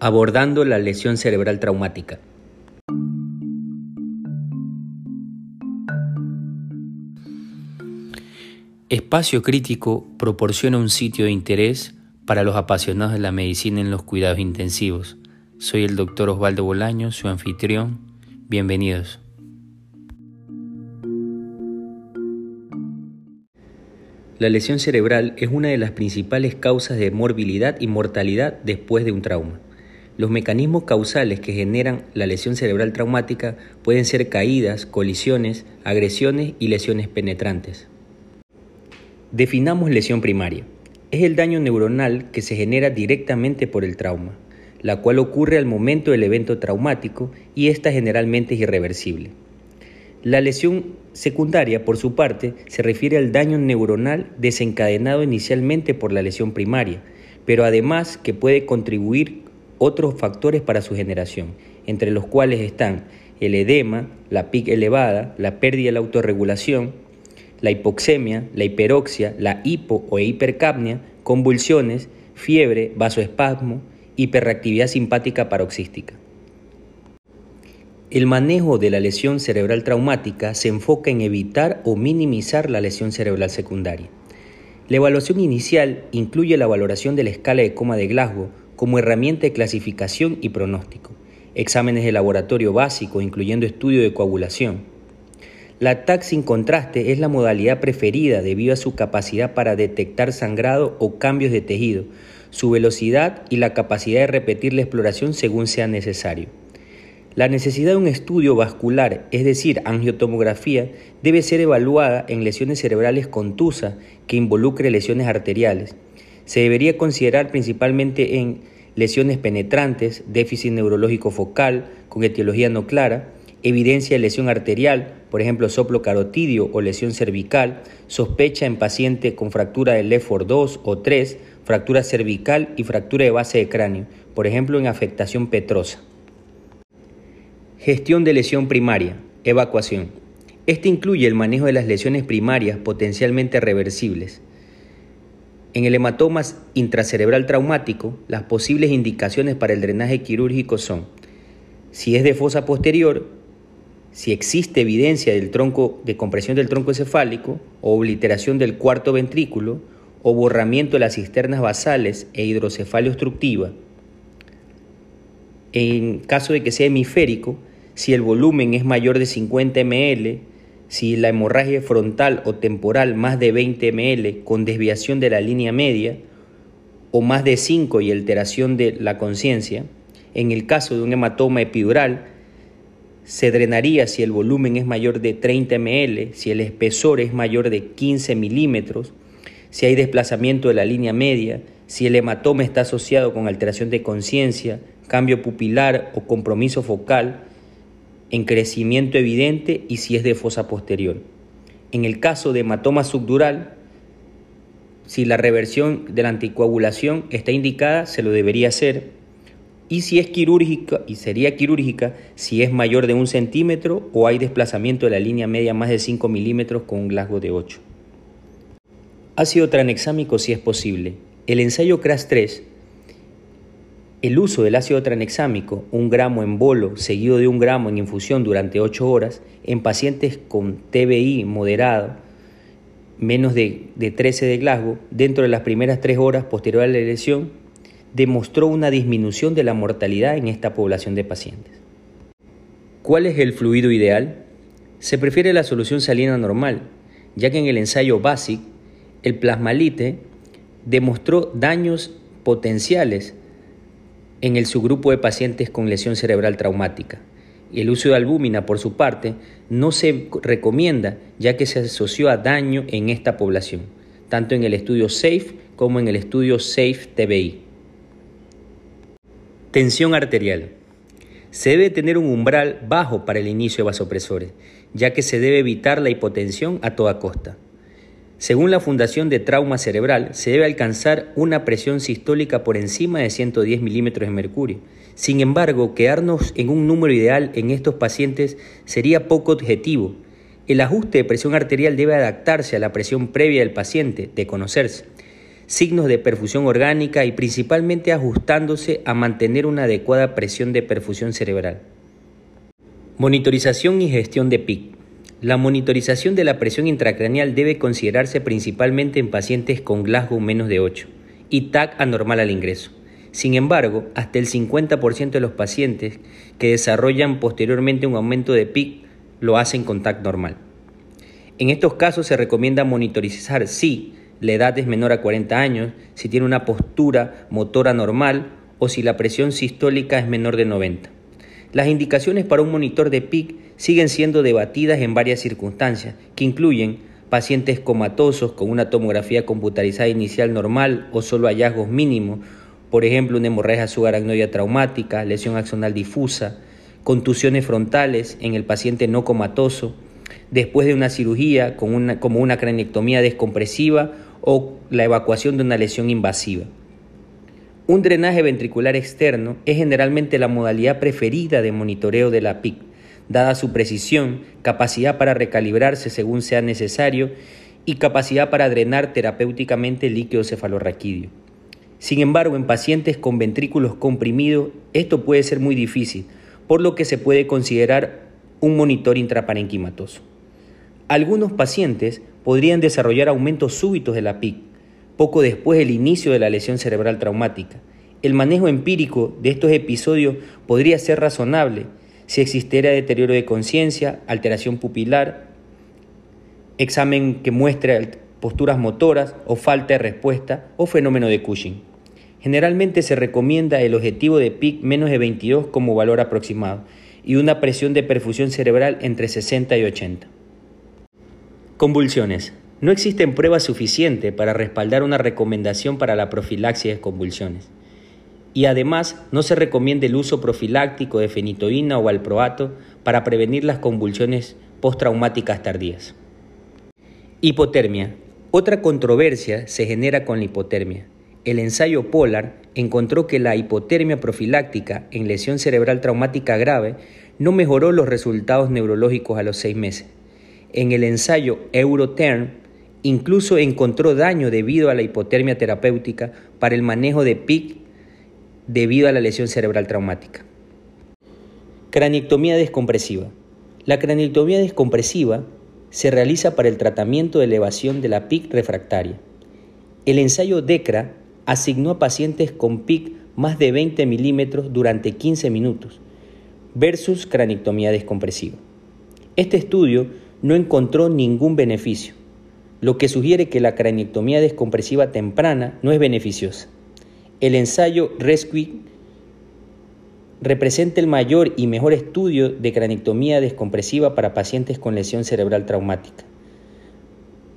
Abordando la lesión cerebral traumática. Espacio Crítico proporciona un sitio de interés para los apasionados de la medicina en los cuidados intensivos. Soy el doctor Osvaldo Bolaño, su anfitrión. Bienvenidos. La lesión cerebral es una de las principales causas de morbilidad y mortalidad después de un trauma. Los mecanismos causales que generan la lesión cerebral traumática pueden ser caídas, colisiones, agresiones y lesiones penetrantes. Definamos lesión primaria. Es el daño neuronal que se genera directamente por el trauma, la cual ocurre al momento del evento traumático y esta generalmente es irreversible. La lesión secundaria, por su parte, se refiere al daño neuronal desencadenado inicialmente por la lesión primaria, pero además que puede contribuir otros factores para su generación, entre los cuales están el edema, la PIC elevada, la pérdida de la autorregulación, la hipoxemia, la hiperoxia, la hipo o hipercapnia, convulsiones, fiebre, vasoespasmo, hiperreactividad simpática paroxística. El manejo de la lesión cerebral traumática se enfoca en evitar o minimizar la lesión cerebral secundaria. La evaluación inicial incluye la valoración de la escala de coma de Glasgow como herramienta de clasificación y pronóstico, exámenes de laboratorio básicos incluyendo estudio de coagulación. La TAC sin contraste es la modalidad preferida debido a su capacidad para detectar sangrado o cambios de tejido, su velocidad y la capacidad de repetir la exploración según sea necesario. La necesidad de un estudio vascular, es decir, angiotomografía, debe ser evaluada en lesiones cerebrales contusas que involucre lesiones arteriales. Se debería considerar principalmente en lesiones penetrantes, déficit neurológico focal con etiología no clara, evidencia de lesión arterial, por ejemplo soplo carotidio o lesión cervical, sospecha en paciente con fractura del LEFOR 2 o 3, fractura cervical y fractura de base de cráneo, por ejemplo en afectación petrosa. Gestión de lesión primaria. Evacuación. Este incluye el manejo de las lesiones primarias potencialmente reversibles. En el hematoma intracerebral traumático, las posibles indicaciones para el drenaje quirúrgico son si es de fosa posterior, si existe evidencia del tronco de compresión del tronco encefálico o obliteración del cuarto ventrículo o borramiento de las cisternas basales e hidrocefalia obstructiva. En caso de que sea hemisférico, si el volumen es mayor de 50 ml, si la hemorragia frontal o temporal más de 20 ml con desviación de la línea media o más de 5 y alteración de la conciencia, en el caso de un hematoma epidural, se drenaría si el volumen es mayor de 30 ml, si el espesor es mayor de 15 milímetros, si hay desplazamiento de la línea media, si el hematoma está asociado con alteración de conciencia, cambio pupilar o compromiso focal, en crecimiento evidente y si es de fosa posterior. En el caso de hematoma subdural, si la reversión de la anticoagulación está indicada, se lo debería hacer. Y si es quirúrgica, y sería quirúrgica, si es mayor de un centímetro o hay desplazamiento de la línea media más de 5 milímetros con un Glasgow de 8. Ácido tranexámico si es posible. El ensayo CRAS 3 el uso del ácido tranexámico, un gramo en bolo seguido de un gramo en infusión durante 8 horas, en pacientes con TBI moderado, menos de, de 13 de Glasgow, dentro de las primeras 3 horas posterior a la lesión, demostró una disminución de la mortalidad en esta población de pacientes. ¿Cuál es el fluido ideal? Se prefiere la solución salina normal, ya que en el ensayo BASIC, el plasmalite demostró daños potenciales en el subgrupo de pacientes con lesión cerebral traumática. El uso de albúmina, por su parte, no se recomienda ya que se asoció a daño en esta población, tanto en el estudio SAFE como en el estudio SAFE TBI. Tensión arterial. Se debe tener un umbral bajo para el inicio de vasopresores, ya que se debe evitar la hipotensión a toda costa. Según la Fundación de Trauma Cerebral, se debe alcanzar una presión sistólica por encima de 110 milímetros de mercurio. Sin embargo, quedarnos en un número ideal en estos pacientes sería poco objetivo. El ajuste de presión arterial debe adaptarse a la presión previa del paciente, de conocerse. signos de perfusión orgánica y principalmente ajustándose a mantener una adecuada presión de perfusión cerebral. Monitorización y gestión de PIC. La monitorización de la presión intracraneal debe considerarse principalmente en pacientes con Glasgow menos de 8 y TAC anormal al ingreso. Sin embargo, hasta el 50% de los pacientes que desarrollan posteriormente un aumento de PIC lo hacen con TAC normal. En estos casos se recomienda monitorizar si la edad es menor a 40 años, si tiene una postura motora normal o si la presión sistólica es menor de 90. Las indicaciones para un monitor de PIC siguen siendo debatidas en varias circunstancias, que incluyen pacientes comatosos con una tomografía computarizada inicial normal o solo hallazgos mínimos, por ejemplo, una hemorragia subaracnoidea traumática, lesión axonal difusa, contusiones frontales en el paciente no comatoso, después de una cirugía como una craniectomía descompresiva o la evacuación de una lesión invasiva. Un drenaje ventricular externo es generalmente la modalidad preferida de monitoreo de la PIC, dada su precisión, capacidad para recalibrarse según sea necesario y capacidad para drenar terapéuticamente el líquido cefalorraquídeo. Sin embargo, en pacientes con ventrículos comprimidos, esto puede ser muy difícil, por lo que se puede considerar un monitor intraparenquimatoso. Algunos pacientes podrían desarrollar aumentos súbitos de la PIC, poco después del inicio de la lesión cerebral traumática. El manejo empírico de estos episodios podría ser razonable si existiera deterioro de conciencia, alteración pupilar, examen que muestre posturas motoras o falta de respuesta o fenómeno de Cushing. Generalmente se recomienda el objetivo de PIC menos de 22 como valor aproximado y una presión de perfusión cerebral entre 60 y 80. Convulsiones. No existen pruebas suficientes para respaldar una recomendación para la profilaxis de convulsiones. Y además no se recomienda el uso profiláctico de fenitoína o valproato para prevenir las convulsiones postraumáticas tardías. Hipotermia. Otra controversia se genera con la hipotermia. El ensayo Polar encontró que la hipotermia profiláctica en lesión cerebral traumática grave no mejoró los resultados neurológicos a los seis meses. En el ensayo Euroterm incluso encontró daño debido a la hipotermia terapéutica para el manejo de PIC debido a la lesión cerebral traumática. Craniectomía descompresiva. La craniectomía descompresiva se realiza para el tratamiento de elevación de la PIC refractaria. El ensayo DECRA asignó a pacientes con PIC más de 20 milímetros durante 15 minutos versus craniectomía descompresiva. Este estudio no encontró ningún beneficio, lo que sugiere que la craniectomía descompresiva temprana no es beneficiosa. El ensayo RESCUE representa el mayor y mejor estudio de craniectomía descompresiva para pacientes con lesión cerebral traumática.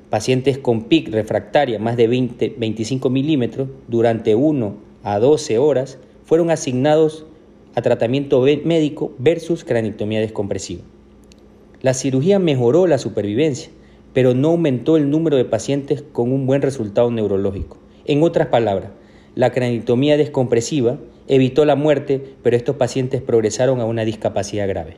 Pacientes con PIC refractaria más de 20, 25 milímetros durante 1 a 12 horas fueron asignados a tratamiento médico versus craniectomía descompresiva. La cirugía mejoró la supervivencia, pero no aumentó el número de pacientes con un buen resultado neurológico. En otras palabras, la craniectomía descompresiva evitó la muerte, pero estos pacientes progresaron a una discapacidad grave.